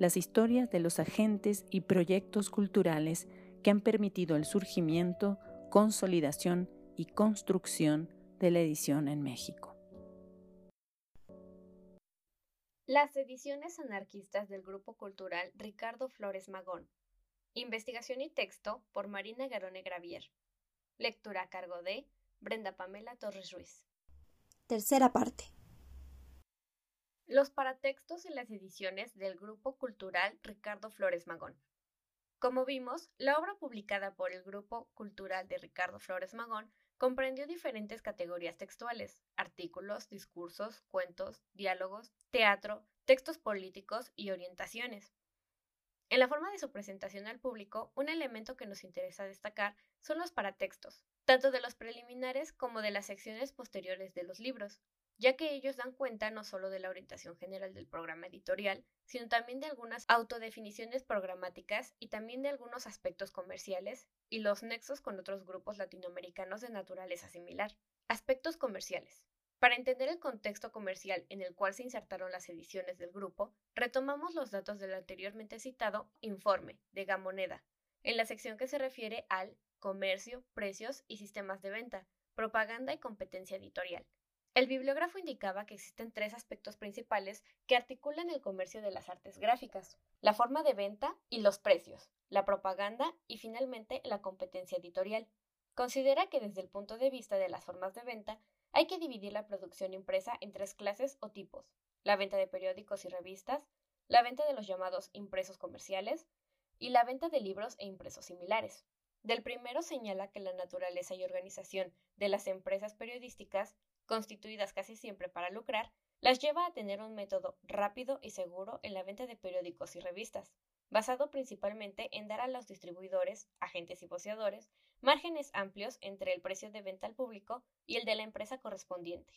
las historias de los agentes y proyectos culturales que han permitido el surgimiento, consolidación y construcción de la edición en México. Las ediciones anarquistas del Grupo Cultural Ricardo Flores Magón. Investigación y texto por Marina Garone Gravier. Lectura a cargo de Brenda Pamela Torres Ruiz. Tercera parte. Los paratextos en las ediciones del Grupo Cultural Ricardo Flores Magón. Como vimos, la obra publicada por el Grupo Cultural de Ricardo Flores Magón comprendió diferentes categorías textuales, artículos, discursos, cuentos, diálogos, teatro, textos políticos y orientaciones. En la forma de su presentación al público, un elemento que nos interesa destacar son los paratextos, tanto de los preliminares como de las secciones posteriores de los libros, ya que ellos dan cuenta no solo de la orientación general del programa editorial, sino también de algunas autodefiniciones programáticas y también de algunos aspectos comerciales y los nexos con otros grupos latinoamericanos de naturaleza similar. Aspectos comerciales. Para entender el contexto comercial en el cual se insertaron las ediciones del grupo, retomamos los datos del anteriormente citado informe de Gamoneda, en la sección que se refiere al comercio, precios y sistemas de venta, propaganda y competencia editorial. El bibliógrafo indicaba que existen tres aspectos principales que articulan el comercio de las artes gráficas, la forma de venta y los precios, la propaganda y finalmente la competencia editorial. Considera que desde el punto de vista de las formas de venta hay que dividir la producción impresa en tres clases o tipos, la venta de periódicos y revistas, la venta de los llamados impresos comerciales y la venta de libros e impresos similares. Del primero señala que la naturaleza y organización de las empresas periodísticas constituidas casi siempre para lucrar, las lleva a tener un método rápido y seguro en la venta de periódicos y revistas, basado principalmente en dar a los distribuidores, agentes y voceadores, márgenes amplios entre el precio de venta al público y el de la empresa correspondiente.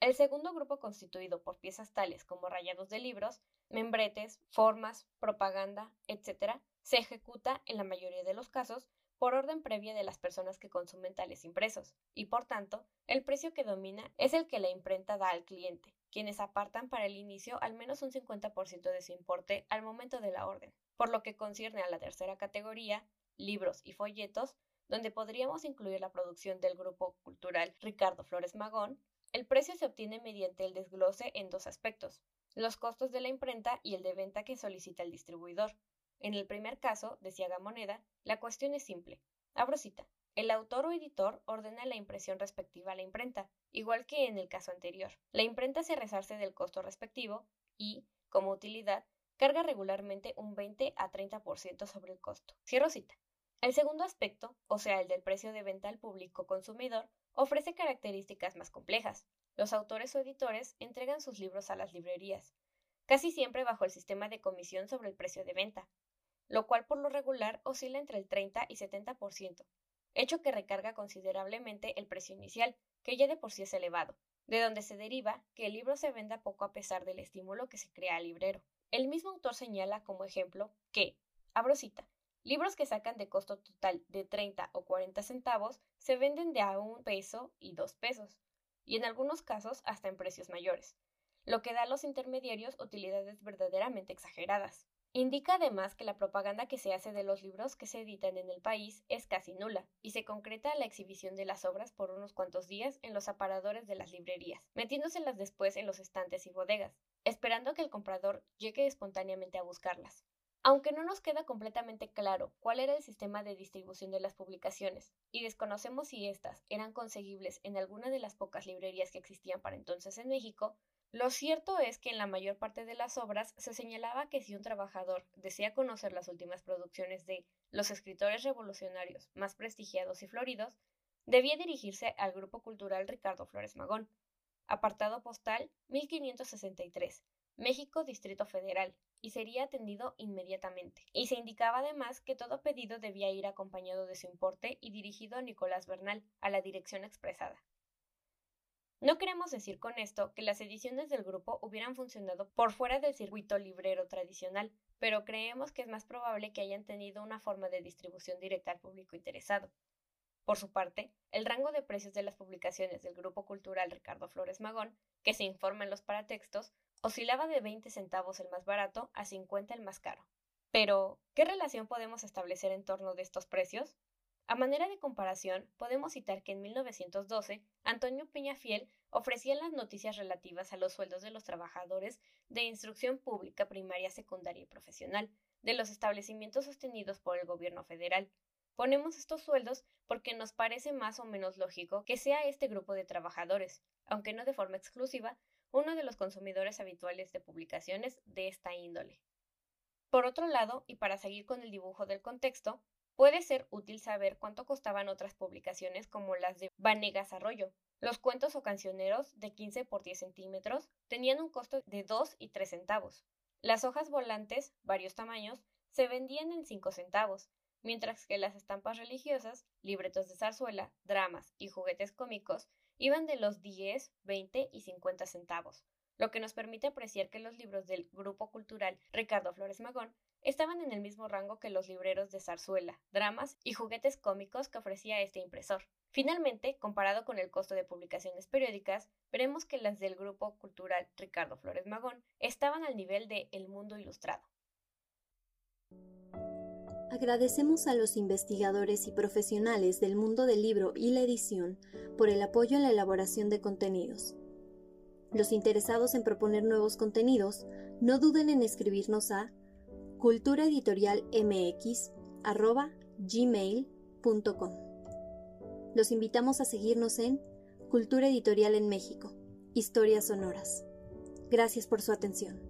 El segundo grupo constituido por piezas tales como rayados de libros, membretes, formas, propaganda, etc., se ejecuta, en la mayoría de los casos, por orden previa de las personas que consumen tales impresos, y por tanto, el precio que domina es el que la imprenta da al cliente, quienes apartan para el inicio al menos un 50% de su importe al momento de la orden. Por lo que concierne a la tercera categoría, libros y folletos, donde podríamos incluir la producción del grupo cultural Ricardo Flores Magón, el precio se obtiene mediante el desglose en dos aspectos, los costos de la imprenta y el de venta que solicita el distribuidor. En el primer caso, decía Gamoneda, la cuestión es simple. Abro cita. El autor o editor ordena la impresión respectiva a la imprenta, igual que en el caso anterior. La imprenta se resarce del costo respectivo y, como utilidad, carga regularmente un 20 a 30% sobre el costo. Cierro cita. El segundo aspecto, o sea, el del precio de venta al público consumidor, ofrece características más complejas. Los autores o editores entregan sus libros a las librerías, casi siempre bajo el sistema de comisión sobre el precio de venta, lo cual por lo regular oscila entre el 30 y 70%, hecho que recarga considerablemente el precio inicial, que ya de por sí es elevado, de donde se deriva que el libro se venda poco a pesar del estímulo que se crea al librero. El mismo autor señala como ejemplo que, abro cita, libros que sacan de costo total de 30 o 40 centavos se venden de a un peso y dos pesos, y en algunos casos hasta en precios mayores, lo que da a los intermediarios utilidades verdaderamente exageradas. Indica además que la propaganda que se hace de los libros que se editan en el país es casi nula, y se concreta la exhibición de las obras por unos cuantos días en los aparadores de las librerías, metiéndoselas después en los estantes y bodegas, esperando que el comprador llegue espontáneamente a buscarlas. Aunque no nos queda completamente claro cuál era el sistema de distribución de las publicaciones, y desconocemos si éstas eran conseguibles en alguna de las pocas librerías que existían para entonces en México, lo cierto es que en la mayor parte de las obras se señalaba que si un trabajador desea conocer las últimas producciones de los escritores revolucionarios más prestigiados y floridos, debía dirigirse al Grupo Cultural Ricardo Flores Magón. Apartado postal 1563, México, Distrito Federal, y sería atendido inmediatamente. Y se indicaba además que todo pedido debía ir acompañado de su importe y dirigido a Nicolás Bernal, a la dirección expresada. No queremos decir con esto que las ediciones del grupo hubieran funcionado por fuera del circuito librero tradicional, pero creemos que es más probable que hayan tenido una forma de distribución directa al público interesado. Por su parte, el rango de precios de las publicaciones del Grupo Cultural Ricardo Flores Magón, que se informa en los paratextos, oscilaba de 20 centavos el más barato a 50 el más caro. Pero, ¿qué relación podemos establecer en torno de estos precios? A manera de comparación, podemos citar que en 1912 Antonio Peñafiel ofrecía las noticias relativas a los sueldos de los trabajadores de instrucción pública primaria, secundaria y profesional de los establecimientos sostenidos por el gobierno federal. Ponemos estos sueldos porque nos parece más o menos lógico que sea este grupo de trabajadores, aunque no de forma exclusiva, uno de los consumidores habituales de publicaciones de esta índole. Por otro lado, y para seguir con el dibujo del contexto, Puede ser útil saber cuánto costaban otras publicaciones como las de Vanegas Arroyo. Los cuentos o cancioneros de 15 por 10 centímetros tenían un costo de 2 y 3 centavos. Las hojas volantes, varios tamaños, se vendían en 5 centavos, mientras que las estampas religiosas, libretos de zarzuela, dramas y juguetes cómicos iban de los 10, 20 y 50 centavos, lo que nos permite apreciar que los libros del grupo cultural Ricardo Flores Magón estaban en el mismo rango que los libreros de zarzuela, dramas y juguetes cómicos que ofrecía este impresor. Finalmente, comparado con el costo de publicaciones periódicas, veremos que las del grupo cultural Ricardo Flores Magón estaban al nivel de El Mundo Ilustrado. Agradecemos a los investigadores y profesionales del mundo del libro y la edición por el apoyo en la elaboración de contenidos. Los interesados en proponer nuevos contenidos, no duden en escribirnos a culturaeditorialmx.gmail.com. Los invitamos a seguirnos en Cultura Editorial en México, Historias Sonoras. Gracias por su atención.